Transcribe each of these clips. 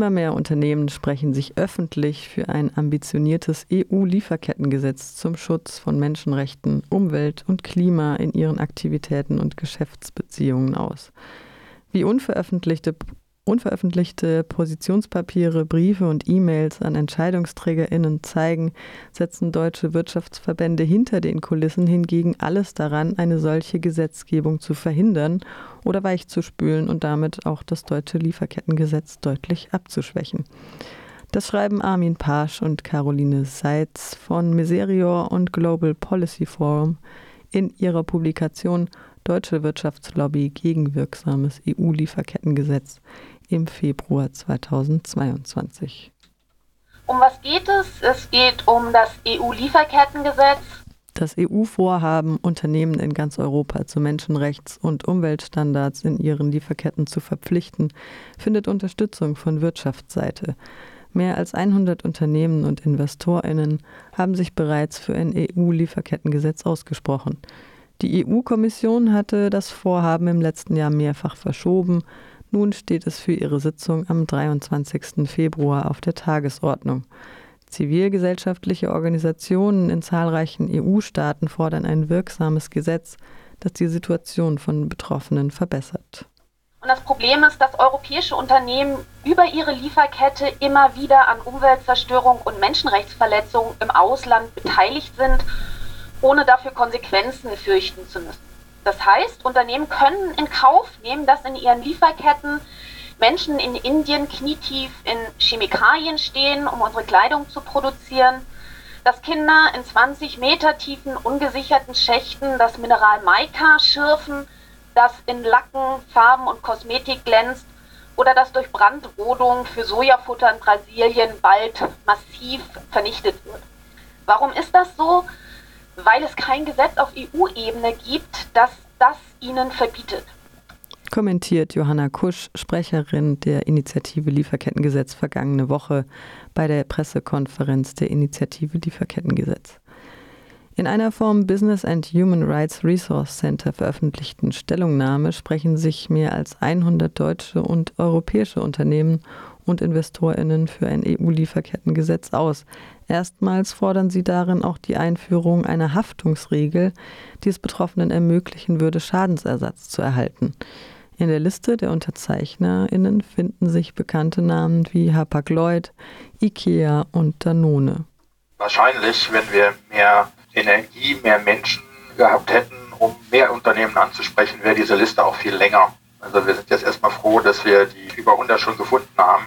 Immer mehr Unternehmen sprechen sich öffentlich für ein ambitioniertes EU-Lieferkettengesetz zum Schutz von Menschenrechten, Umwelt und Klima in ihren Aktivitäten und Geschäftsbeziehungen aus. Wie unveröffentlichte Unveröffentlichte Positionspapiere, Briefe und E-Mails an EntscheidungsträgerInnen zeigen, setzen deutsche Wirtschaftsverbände hinter den Kulissen hingegen alles daran, eine solche Gesetzgebung zu verhindern oder weichzuspülen und damit auch das deutsche Lieferkettengesetz deutlich abzuschwächen. Das schreiben Armin Pasch und Caroline Seitz von Miserior und Global Policy Forum in ihrer Publikation Deutsche Wirtschaftslobby gegen wirksames EU-Lieferkettengesetz im Februar 2022. Um was geht es? Es geht um das EU-Lieferkettengesetz. Das EU-Vorhaben, Unternehmen in ganz Europa zu Menschenrechts- und Umweltstandards in ihren Lieferketten zu verpflichten, findet Unterstützung von Wirtschaftsseite. Mehr als 100 Unternehmen und Investorinnen haben sich bereits für ein EU-Lieferkettengesetz ausgesprochen. Die EU-Kommission hatte das Vorhaben im letzten Jahr mehrfach verschoben. Nun steht es für ihre Sitzung am 23. Februar auf der Tagesordnung. Zivilgesellschaftliche Organisationen in zahlreichen EU-Staaten fordern ein wirksames Gesetz, das die Situation von Betroffenen verbessert. Und das Problem ist, dass europäische Unternehmen über ihre Lieferkette immer wieder an Umweltzerstörung und Menschenrechtsverletzungen im Ausland beteiligt sind, ohne dafür Konsequenzen fürchten zu müssen. Das heißt, Unternehmen können in Kauf nehmen, dass in ihren Lieferketten Menschen in Indien knietief in Chemikalien stehen, um unsere Kleidung zu produzieren, dass Kinder in 20 Meter tiefen ungesicherten Schächten das Mineral Maika schürfen, das in Lacken, Farben und Kosmetik glänzt oder das durch Brandrodung für Sojafutter in Brasilien bald massiv vernichtet wird. Warum ist das so? weil es kein Gesetz auf EU-Ebene gibt, das das ihnen verbietet. Kommentiert Johanna Kusch, Sprecherin der Initiative Lieferkettengesetz vergangene Woche bei der Pressekonferenz der Initiative Lieferkettengesetz. In einer vom Business and Human Rights Resource Center veröffentlichten Stellungnahme sprechen sich mehr als 100 deutsche und europäische Unternehmen und Investorinnen für ein EU-Lieferkettengesetz aus. Erstmals fordern sie darin auch die Einführung einer Haftungsregel, die es Betroffenen ermöglichen würde, Schadensersatz zu erhalten. In der Liste der UnterzeichnerInnen finden sich bekannte Namen wie Hapag-Lloyd, IKEA und Danone. Wahrscheinlich, wenn wir mehr Energie, mehr Menschen gehabt hätten, um mehr Unternehmen anzusprechen, wäre diese Liste auch viel länger. Also wir sind jetzt erstmal froh, dass wir die über 100 schon gefunden haben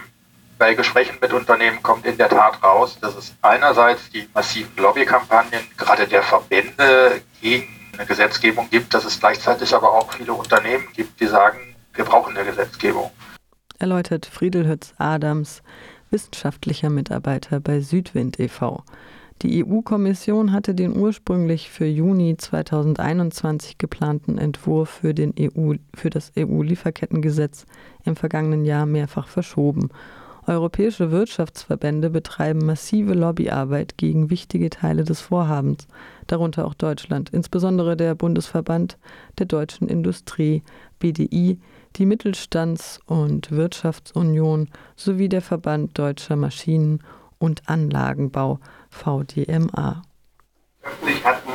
bei Gesprächen mit Unternehmen kommt in der Tat raus, dass es einerseits die massiven Lobbykampagnen gerade der Verbände gegen eine Gesetzgebung gibt, dass es gleichzeitig aber auch viele Unternehmen gibt, die sagen, wir brauchen eine Gesetzgebung. Erläutert Friedelhütz Adams, wissenschaftlicher Mitarbeiter bei Südwind e.V. Die EU-Kommission hatte den ursprünglich für Juni 2021 geplanten Entwurf für, den EU, für das EU-Lieferkettengesetz im vergangenen Jahr mehrfach verschoben Europäische Wirtschaftsverbände betreiben massive Lobbyarbeit gegen wichtige Teile des Vorhabens, darunter auch Deutschland, insbesondere der Bundesverband der deutschen Industrie BDI, die Mittelstands- und Wirtschaftsunion sowie der Verband deutscher Maschinen- und Anlagenbau VDMA. Öffentlich hatten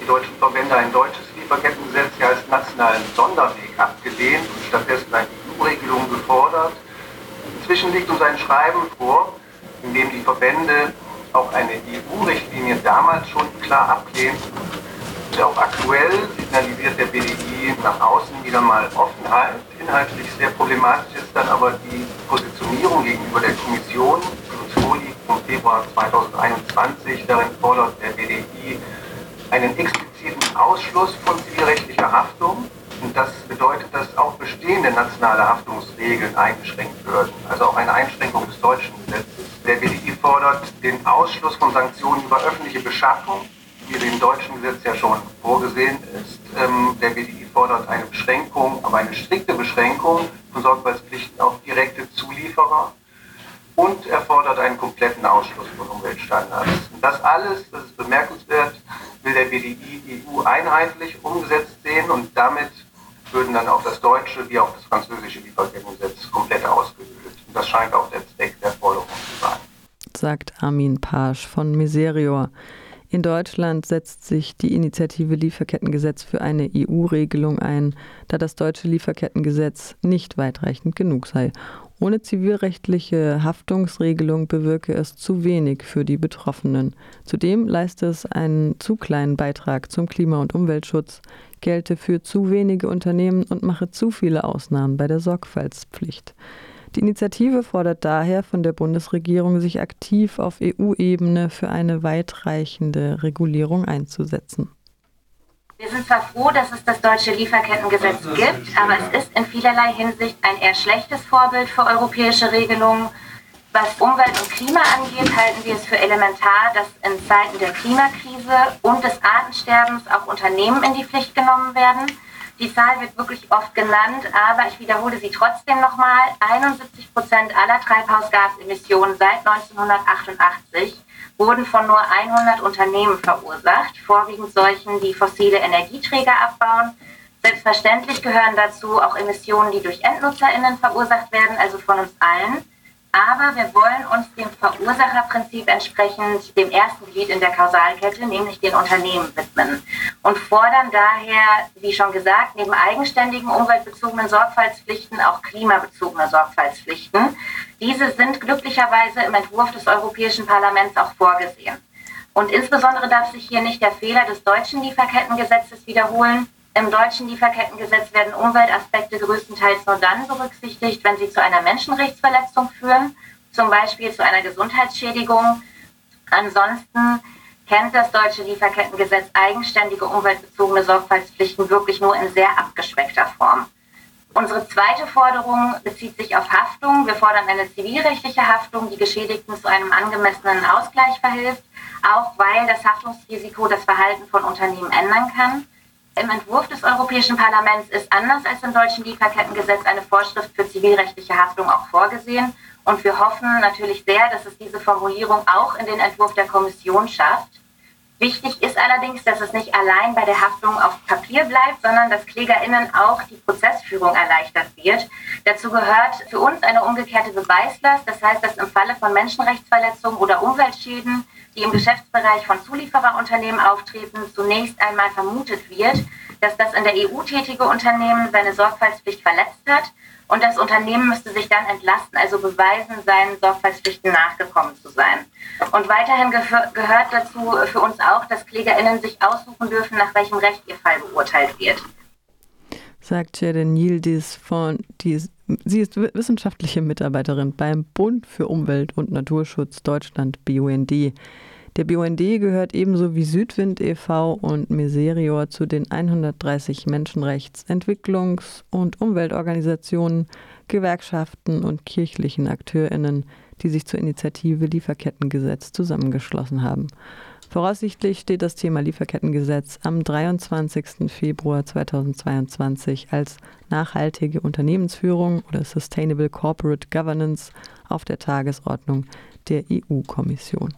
die deutschen Verbände ein deutsches Lieferkettengesetz ja als nationalen Sonderweg abgelehnt und stattdessen eine EU-Regelung gefordert. Inzwischen liegt uns ein Schreiben vor, in dem die Verbände auch eine EU-Richtlinie damals schon klar ablehnen. Und auch aktuell signalisiert der BDI nach außen wieder mal Offenheit. Inhaltlich sehr problematisch ist dann aber die Positionierung gegenüber der Kommission, die uns vorliegt vom Februar 2021. Darin fordert der BDI einen expliziten Ausschluss von zivilrechtlicher Haftung und das bedeutet, dass auch bestehende nationale Haftungsregeln eingeschränkt würden, also auch eine Einschränkung des deutschen Gesetzes. Der BDI fordert den Ausschluss von Sanktionen über öffentliche Beschaffung, wie im deutschen Gesetz ja schon vorgesehen ist. Ähm, der BDI fordert eine Beschränkung, aber eine strikte Beschränkung von Sorgfaltspflichten auf direkte Zulieferer. Und er fordert einen kompletten Ausschluss von Umweltstandards. Und das alles, das ist bemerkenswert, will der BDI EU einheitlich umgesetzt sehen und damit würden dann auch das deutsche wie auch das französische Lieferkettengesetz komplett ausgehöhlt. Und das scheint auch der Zweck sagt Armin Pasch von Miserior. In Deutschland setzt sich die Initiative Lieferkettengesetz für eine EU-Regelung ein, da das deutsche Lieferkettengesetz nicht weitreichend genug sei. Ohne zivilrechtliche Haftungsregelung bewirke es zu wenig für die Betroffenen. Zudem leiste es einen zu kleinen Beitrag zum Klima- und Umweltschutz, gelte für zu wenige Unternehmen und mache zu viele Ausnahmen bei der Sorgfaltspflicht. Die Initiative fordert daher von der Bundesregierung, sich aktiv auf EU-Ebene für eine weitreichende Regulierung einzusetzen. Wir sind zwar froh, dass es das deutsche Lieferkettengesetz gibt, aber es ist in vielerlei Hinsicht ein eher schlechtes Vorbild für europäische Regelungen. Was Umwelt und Klima angeht, halten wir es für elementar, dass in Zeiten der Klimakrise und des Artensterbens auch Unternehmen in die Pflicht genommen werden. Die Zahl wird wirklich oft genannt, aber ich wiederhole sie trotzdem nochmal. 71 Prozent aller Treibhausgasemissionen seit 1988 wurden von nur 100 Unternehmen verursacht, vorwiegend solchen, die fossile Energieträger abbauen. Selbstverständlich gehören dazu auch Emissionen, die durch EndnutzerInnen verursacht werden, also von uns allen. Aber wir wollen uns dem Verursacherprinzip entsprechend dem ersten Glied in der Kausalkette, nämlich den Unternehmen, widmen und fordern daher, wie schon gesagt, neben eigenständigen umweltbezogenen Sorgfaltspflichten auch klimabezogene Sorgfaltspflichten. Diese sind glücklicherweise im Entwurf des Europäischen Parlaments auch vorgesehen. Und insbesondere darf sich hier nicht der Fehler des deutschen Lieferkettengesetzes wiederholen, im deutschen Lieferkettengesetz werden Umweltaspekte größtenteils nur dann berücksichtigt, wenn sie zu einer Menschenrechtsverletzung führen, zum Beispiel zu einer Gesundheitsschädigung. Ansonsten kennt das deutsche Lieferkettengesetz eigenständige umweltbezogene Sorgfaltspflichten wirklich nur in sehr abgespeckter Form. Unsere zweite Forderung bezieht sich auf Haftung. Wir fordern eine zivilrechtliche Haftung, die Geschädigten zu einem angemessenen Ausgleich verhilft, auch weil das Haftungsrisiko das Verhalten von Unternehmen ändern kann. Im Entwurf des Europäischen Parlaments ist anders als im deutschen Lieferkettengesetz eine Vorschrift für zivilrechtliche Haftung auch vorgesehen. Und wir hoffen natürlich sehr, dass es diese Formulierung auch in den Entwurf der Kommission schafft. Wichtig ist allerdings, dass es nicht allein bei der Haftung auf Papier bleibt, sondern dass KlägerInnen auch die Prozessführung erleichtert wird. Dazu gehört für uns eine umgekehrte Beweislast. Das heißt, dass im Falle von Menschenrechtsverletzungen oder Umweltschäden die im Geschäftsbereich von Zuliefererunternehmen auftreten, zunächst einmal vermutet wird, dass das in der EU tätige Unternehmen seine Sorgfaltspflicht verletzt hat und das Unternehmen müsste sich dann entlasten, also beweisen, seinen Sorgfaltspflichten nachgekommen zu sein. Und weiterhin gehört dazu für uns auch, dass KlägerInnen sich aussuchen dürfen, nach welchem Recht ihr Fall beurteilt wird. Sagt Jeden Yildiz von, die, sie ist wissenschaftliche Mitarbeiterin beim Bund für Umwelt und Naturschutz Deutschland, BUND. Der BUND gehört ebenso wie Südwind e.V. und Miserior zu den 130 Menschenrechts-, Entwicklungs- und Umweltorganisationen, Gewerkschaften und kirchlichen AkteurInnen, die sich zur Initiative Lieferkettengesetz zusammengeschlossen haben. Voraussichtlich steht das Thema Lieferkettengesetz am 23. Februar 2022 als nachhaltige Unternehmensführung oder Sustainable Corporate Governance auf der Tagesordnung der EU-Kommission.